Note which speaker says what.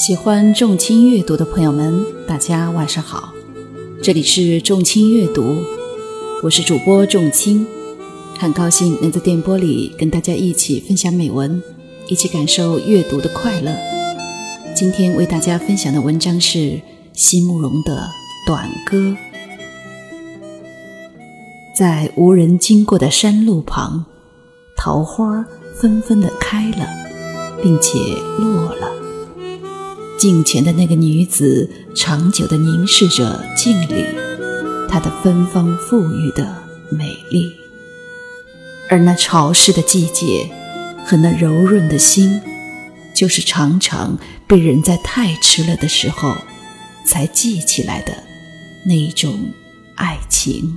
Speaker 1: 喜欢重青阅读的朋友们，大家晚上好，这里是重青阅读，我是主播重青，很高兴能在电波里跟大家一起分享美文，一起感受阅读的快乐。今天为大家分享的文章是席慕容的《短歌》。在无人经过的山路旁，桃花纷纷的开了，并且落了。镜前的那个女子长久地凝视着镜里她的芬芳馥郁的美丽，而那潮湿的季节和那柔润的心，就是常常被人在太迟了的时候才记起来的那一种爱情。